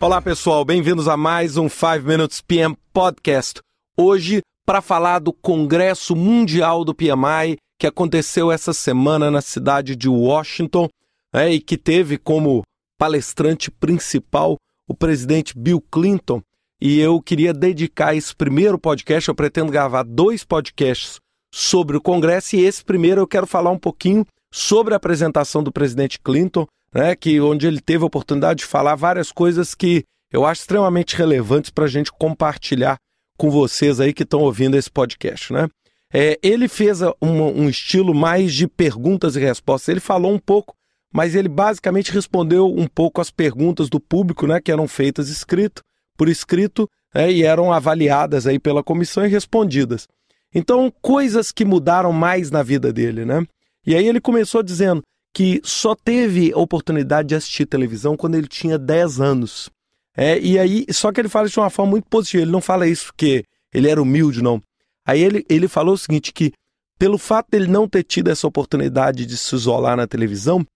Olá pessoal, bem-vindos a mais um 5 Minutes PM Podcast. Hoje, para falar do Congresso Mundial do PMI, que aconteceu essa semana na cidade de Washington né, e que teve como palestrante principal o presidente Bill Clinton. E eu queria dedicar esse primeiro podcast, eu pretendo gravar dois podcasts sobre o Congresso, e esse primeiro eu quero falar um pouquinho sobre a apresentação do presidente Clinton né, que onde ele teve a oportunidade de falar várias coisas que eu acho extremamente relevantes para a gente compartilhar com vocês aí que estão ouvindo esse podcast, né? É, ele fez um, um estilo mais de perguntas e respostas. Ele falou um pouco, mas ele basicamente respondeu um pouco as perguntas do público, né, que eram feitas escrito, por escrito, né, e eram avaliadas aí pela comissão e respondidas. Então, coisas que mudaram mais na vida dele, né? E aí ele começou dizendo: que só teve oportunidade de assistir televisão quando ele tinha 10 anos. É, e aí, só que ele fala de uma forma muito positiva. Ele não fala isso porque ele era humilde, não. Aí ele, ele falou o seguinte: que pelo fato dele não ter tido essa oportunidade de se isolar na televisão,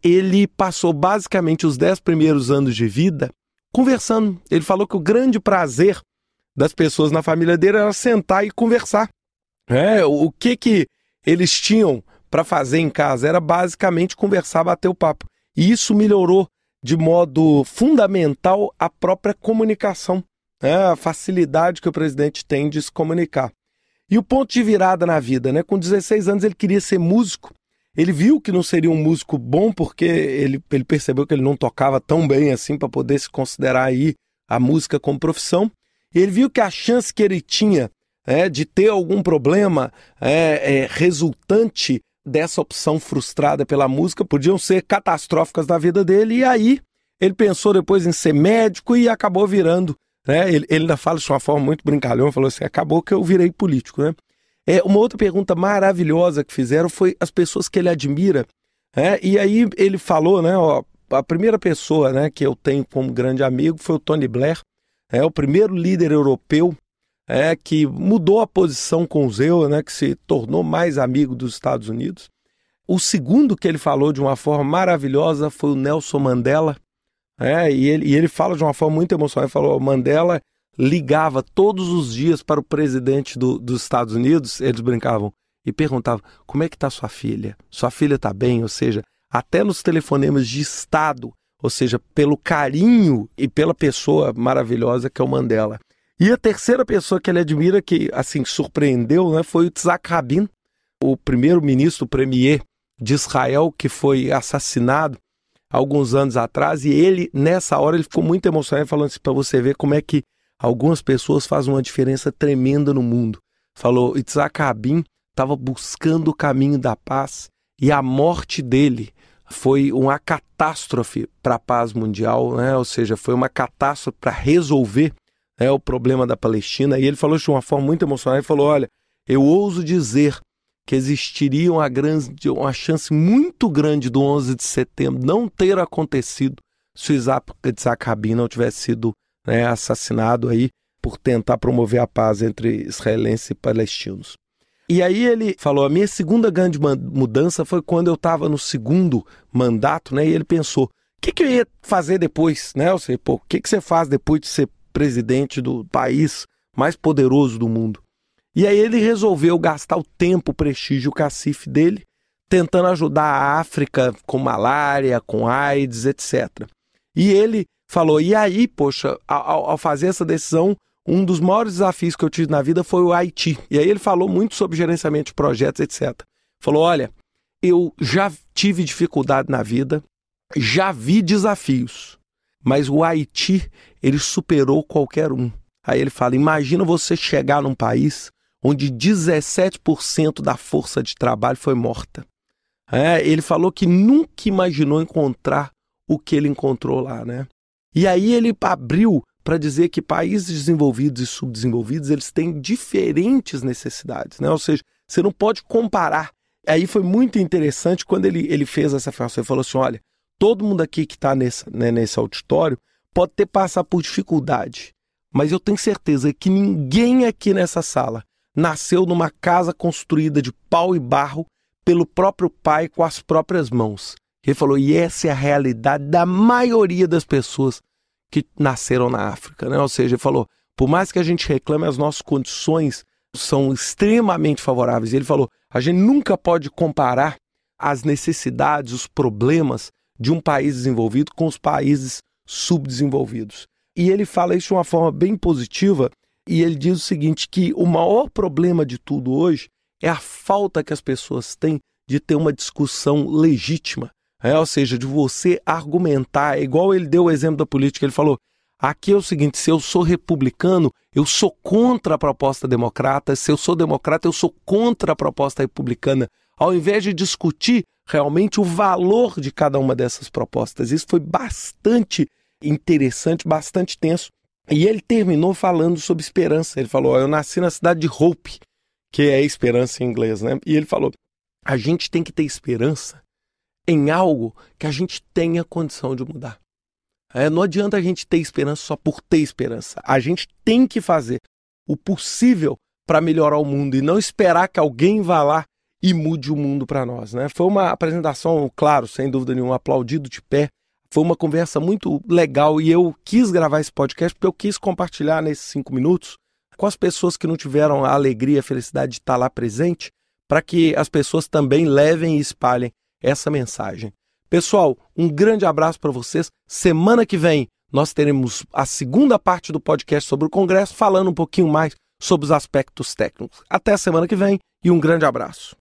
ele passou basicamente os 10 primeiros anos de vida conversando. Ele falou que o grande prazer das pessoas na família dele era sentar e conversar. É, o que que eles tinham para fazer em casa era basicamente conversar, bater o papo. E isso melhorou de modo fundamental a própria comunicação, né? a facilidade que o presidente tem de se comunicar. E o ponto de virada na vida, né? Com 16 anos ele queria ser músico. Ele viu que não seria um músico bom porque ele, ele percebeu que ele não tocava tão bem assim para poder se considerar aí a música como profissão. Ele viu que a chance que ele tinha é, de ter algum problema é, é, resultante dessa opção frustrada pela música podiam ser catastróficas na vida dele. E aí ele pensou depois em ser médico e acabou virando. Né? Ele, ele ainda fala de uma forma muito brincalhão, falou assim: acabou que eu virei político. Né? É, uma outra pergunta maravilhosa que fizeram foi as pessoas que ele admira. Né? E aí ele falou, né? Ó, a primeira pessoa né, que eu tenho como grande amigo foi o Tony Blair, é o primeiro líder europeu é, que mudou a posição com o Zeu, né, que se tornou mais amigo dos Estados Unidos. O segundo que ele falou de uma forma maravilhosa foi o Nelson Mandela. É, e, ele, e ele fala de uma forma muito emocionante. Ele falou: Mandela ligava todos os dias para o presidente do, dos Estados Unidos, eles brincavam, e perguntavam: como é que está sua filha? Sua filha está bem? Ou seja, até nos telefonemas de Estado, ou seja, pelo carinho e pela pessoa maravilhosa que é o Mandela. E a terceira pessoa que ele admira, que assim surpreendeu, né, foi o Tzak Rabin, o primeiro ministro, premier de Israel, que foi assassinado alguns anos atrás. E ele, nessa hora, ele ficou muito emocionado, falando assim, para você ver como é que algumas pessoas fazem uma diferença tremenda no mundo. Falou, Itzhak Rabin estava buscando o caminho da paz e a morte dele foi uma catástrofe para a paz mundial, né? ou seja, foi uma catástrofe para resolver é o problema da Palestina. E ele falou de uma forma muito emocional. Ele falou: Olha, eu ouso dizer que existiria uma, grande, uma chance muito grande do 11 de setembro não ter acontecido se o Isaac Rabin não tivesse sido né, assassinado aí por tentar promover a paz entre israelenses e palestinos. E aí ele falou: a minha segunda grande mudança foi quando eu estava no segundo mandato, né? E ele pensou: o que, que eu ia fazer depois, né? Ou seja, pô, o que, que você faz depois de ser presidente do país mais poderoso do mundo. E aí ele resolveu gastar o tempo, o prestígio, o cacife dele, tentando ajudar a África com malária, com AIDS, etc. E ele falou: e aí, poxa, ao, ao fazer essa decisão, um dos maiores desafios que eu tive na vida foi o Haiti. E aí ele falou muito sobre gerenciamento de projetos, etc. Falou: olha, eu já tive dificuldade na vida, já vi desafios, mas o Haiti, ele superou qualquer um. Aí ele fala: imagina você chegar num país onde 17% da força de trabalho foi morta. É, ele falou que nunca imaginou encontrar o que ele encontrou lá, né? E aí ele abriu para dizer que países desenvolvidos e subdesenvolvidos eles têm diferentes necessidades, né? Ou seja, você não pode comparar. Aí foi muito interessante quando ele, ele fez essa afirmação. Ele falou assim: olha, todo mundo aqui que está nesse, né, nesse auditório pode ter passado por dificuldade, mas eu tenho certeza que ninguém aqui nessa sala nasceu numa casa construída de pau e barro pelo próprio pai com as próprias mãos. Ele falou, e essa é a realidade da maioria das pessoas que nasceram na África, né? Ou seja, ele falou, por mais que a gente reclame, as nossas condições são extremamente favoráveis. Ele falou, a gente nunca pode comparar as necessidades, os problemas de um país desenvolvido com os países subdesenvolvidos. E ele fala isso de uma forma bem positiva, e ele diz o seguinte: que o maior problema de tudo hoje é a falta que as pessoas têm de ter uma discussão legítima. É, ou seja, de você argumentar, é igual ele deu o exemplo da política, ele falou: aqui é o seguinte, se eu sou republicano, eu sou contra a proposta democrata, se eu sou democrata, eu sou contra a proposta republicana, ao invés de discutir realmente o valor de cada uma dessas propostas. Isso foi bastante interessante, bastante tenso. E ele terminou falando sobre esperança. Ele falou: Eu nasci na cidade de Hope, que é esperança em inglês, né? E ele falou: A gente tem que ter esperança em algo que a gente tenha condição de mudar. É, não adianta a gente ter esperança só por ter esperança. A gente tem que fazer o possível para melhorar o mundo e não esperar que alguém vá lá e mude o mundo para nós. Né? Foi uma apresentação, claro, sem dúvida nenhuma, aplaudido de pé. Foi uma conversa muito legal e eu quis gravar esse podcast porque eu quis compartilhar nesses cinco minutos com as pessoas que não tiveram a alegria a felicidade de estar lá presente, para que as pessoas também levem e espalhem essa mensagem. Pessoal, um grande abraço para vocês. Semana que vem nós teremos a segunda parte do podcast sobre o Congresso, falando um pouquinho mais sobre os aspectos técnicos. Até a semana que vem e um grande abraço.